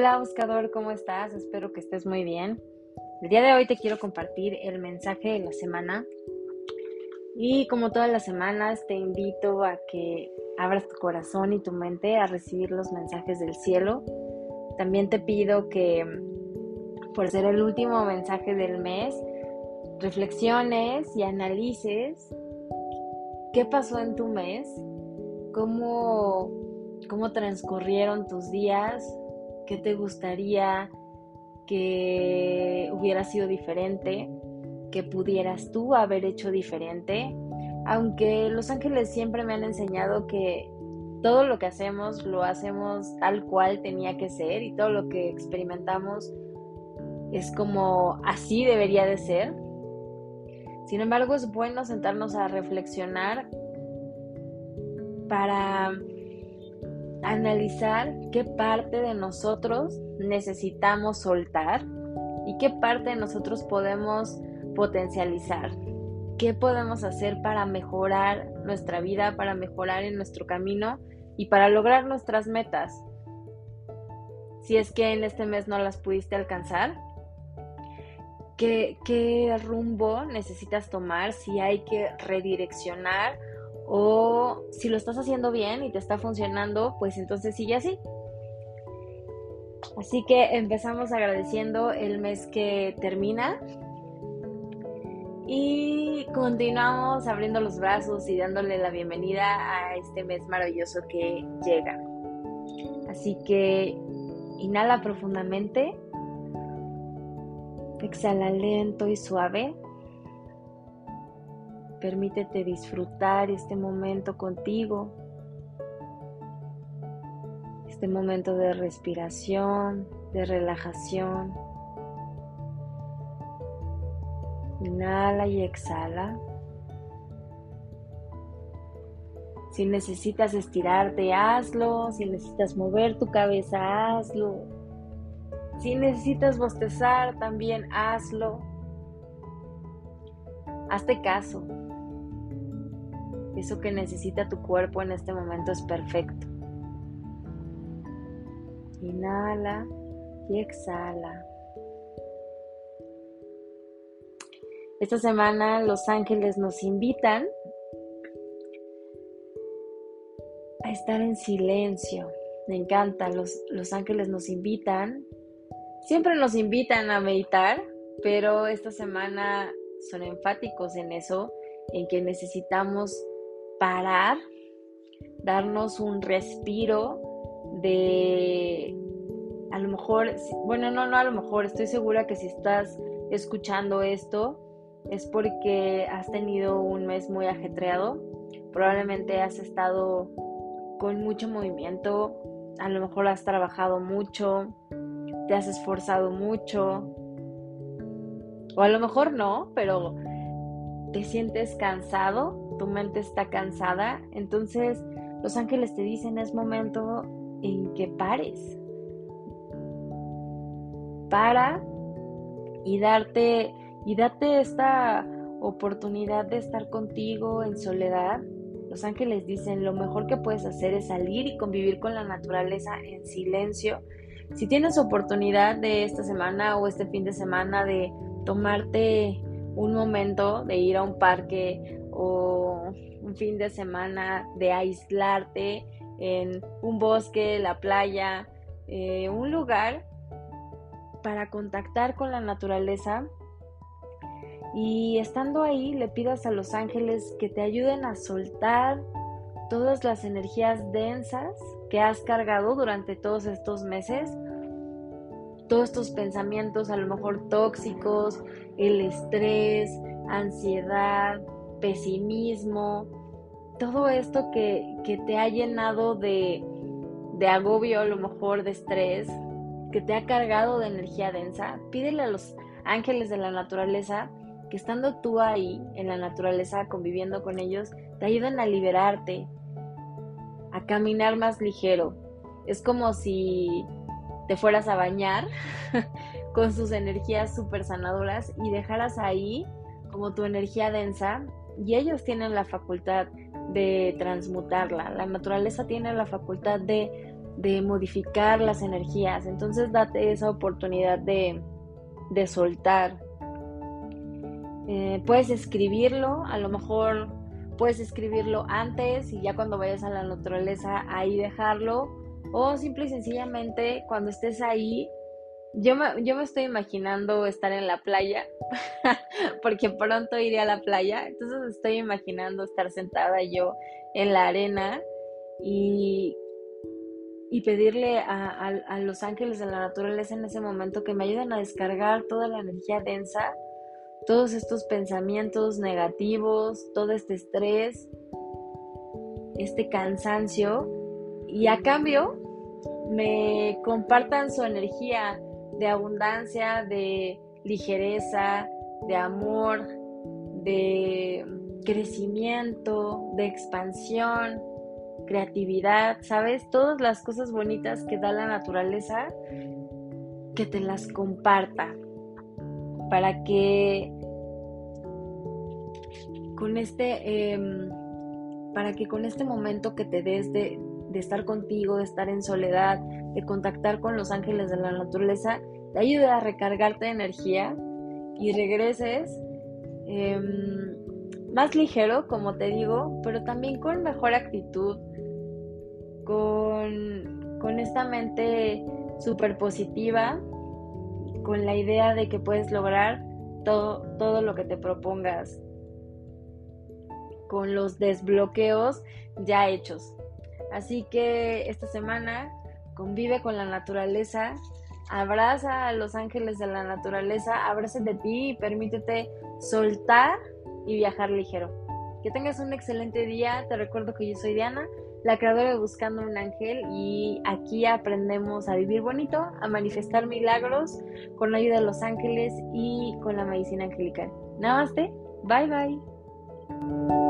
Hola buscador, ¿cómo estás? Espero que estés muy bien. El día de hoy te quiero compartir el mensaje de la semana. Y como todas las semanas, te invito a que abras tu corazón y tu mente a recibir los mensajes del cielo. También te pido que, por ser el último mensaje del mes, reflexiones y analices qué pasó en tu mes, cómo, cómo transcurrieron tus días, ¿Qué te gustaría que hubiera sido diferente? ¿Que pudieras tú haber hecho diferente? Aunque los ángeles siempre me han enseñado que todo lo que hacemos lo hacemos tal cual tenía que ser y todo lo que experimentamos es como así debería de ser. Sin embargo, es bueno sentarnos a reflexionar para analizar qué parte de nosotros necesitamos soltar y qué parte de nosotros podemos potencializar. ¿Qué podemos hacer para mejorar nuestra vida, para mejorar en nuestro camino y para lograr nuestras metas? Si es que en este mes no las pudiste alcanzar, ¿qué, rumbo necesitas tomar? Si hay que redireccionar o si lo estás haciendo bien y te está funcionando, pues entonces sigue así. Así que empezamos agradeciendo el mes que termina y continuamos abriendo los brazos y dándole la bienvenida a este mes maravilloso que llega. Así que inhala profundamente, exhala lento y suave. Permítete disfrutar este momento contigo, este momento de respiración, de relajación. Inhala y exhala. Si necesitas estirarte, hazlo. Si necesitas mover tu cabeza, hazlo. Si necesitas bostezar, también hazlo. Hazte caso. Eso que necesita tu cuerpo en este momento es perfecto. Inhala y exhala. Esta semana los ángeles nos invitan a estar en silencio. Me encanta, los, los ángeles nos invitan. Siempre nos invitan a meditar, pero esta semana son enfáticos en eso, en que necesitamos parar, darnos un respiro de, a lo mejor, bueno, no, no, a lo mejor, estoy segura que si estás escuchando esto es porque has tenido un mes muy ajetreado, probablemente has estado con mucho movimiento, a lo mejor has trabajado mucho, te has esforzado mucho, o a lo mejor no, pero te sientes cansado tu mente está cansada, entonces los ángeles te dicen es momento en que pares. Para y darte y date esta oportunidad de estar contigo en soledad. Los ángeles dicen lo mejor que puedes hacer es salir y convivir con la naturaleza en silencio. Si tienes oportunidad de esta semana o este fin de semana de tomarte un momento de ir a un parque o un fin de semana de aislarte en un bosque, la playa, eh, un lugar para contactar con la naturaleza. Y estando ahí le pidas a los ángeles que te ayuden a soltar todas las energías densas que has cargado durante todos estos meses, todos estos pensamientos a lo mejor tóxicos, el estrés, ansiedad, pesimismo, todo esto que, te ha llenado de, de agobio, a lo mejor de estrés, que te ha cargado de energía densa, pídele a los ángeles de la naturaleza que estando tú ahí en la naturaleza conviviendo con ellos, te ayuden a liberarte, a caminar más ligero. Es como si te fueras a bañar con sus energías súper sanadoras y dejaras ahí como tu energía densa y ellos tienen la facultad de transmutarla. La naturaleza tiene la facultad de, de modificar las energías. Entonces date esa oportunidad de, de soltar. Eh, puedes escribirlo, a lo mejor puedes escribirlo antes y ya cuando vayas a la naturaleza ahí dejarlo. O simple y sencillamente cuando estés ahí, yo me, yo me estoy imaginando estar en la playa, porque pronto iré a la playa, entonces estoy imaginando estar sentada yo en la arena y y pedirle a, los ángeles de la naturaleza en ese momento que me ayuden a descargar toda la energía densa, todos estos pensamientos negativos, todo este estrés, este cansancio, y a cambio me compartan su energía de abundancia, de ligereza, de amor, de crecimiento, de expansión, creatividad, ¿sabes? Todas las cosas bonitas que da la naturaleza, que te las comparta. Para que con este, em, para que con este momento que te des de, estar contigo, de estar en soledad, de contactar con los ángeles de la naturaleza, te ayude a recargarte de energía y regreses em, más ligero, como te digo, pero también con mejor actitud, con, esta mente súper positiva, con la idea de que puedes lograr todo, todo lo que te propongas, con los desbloqueos ya hechos. Así que esta semana convive con la naturaleza, abraza a los ángeles de la naturaleza, abraza de ti y permítete soltar y viajar ligero. Que tengas un excelente día. Te recuerdo que yo soy Diana la creadora de Buscando un Ángel y aquí aprendemos a vivir bonito, a manifestar milagros con la ayuda de los ángeles y con la medicina angelical. Namaste, bye bye.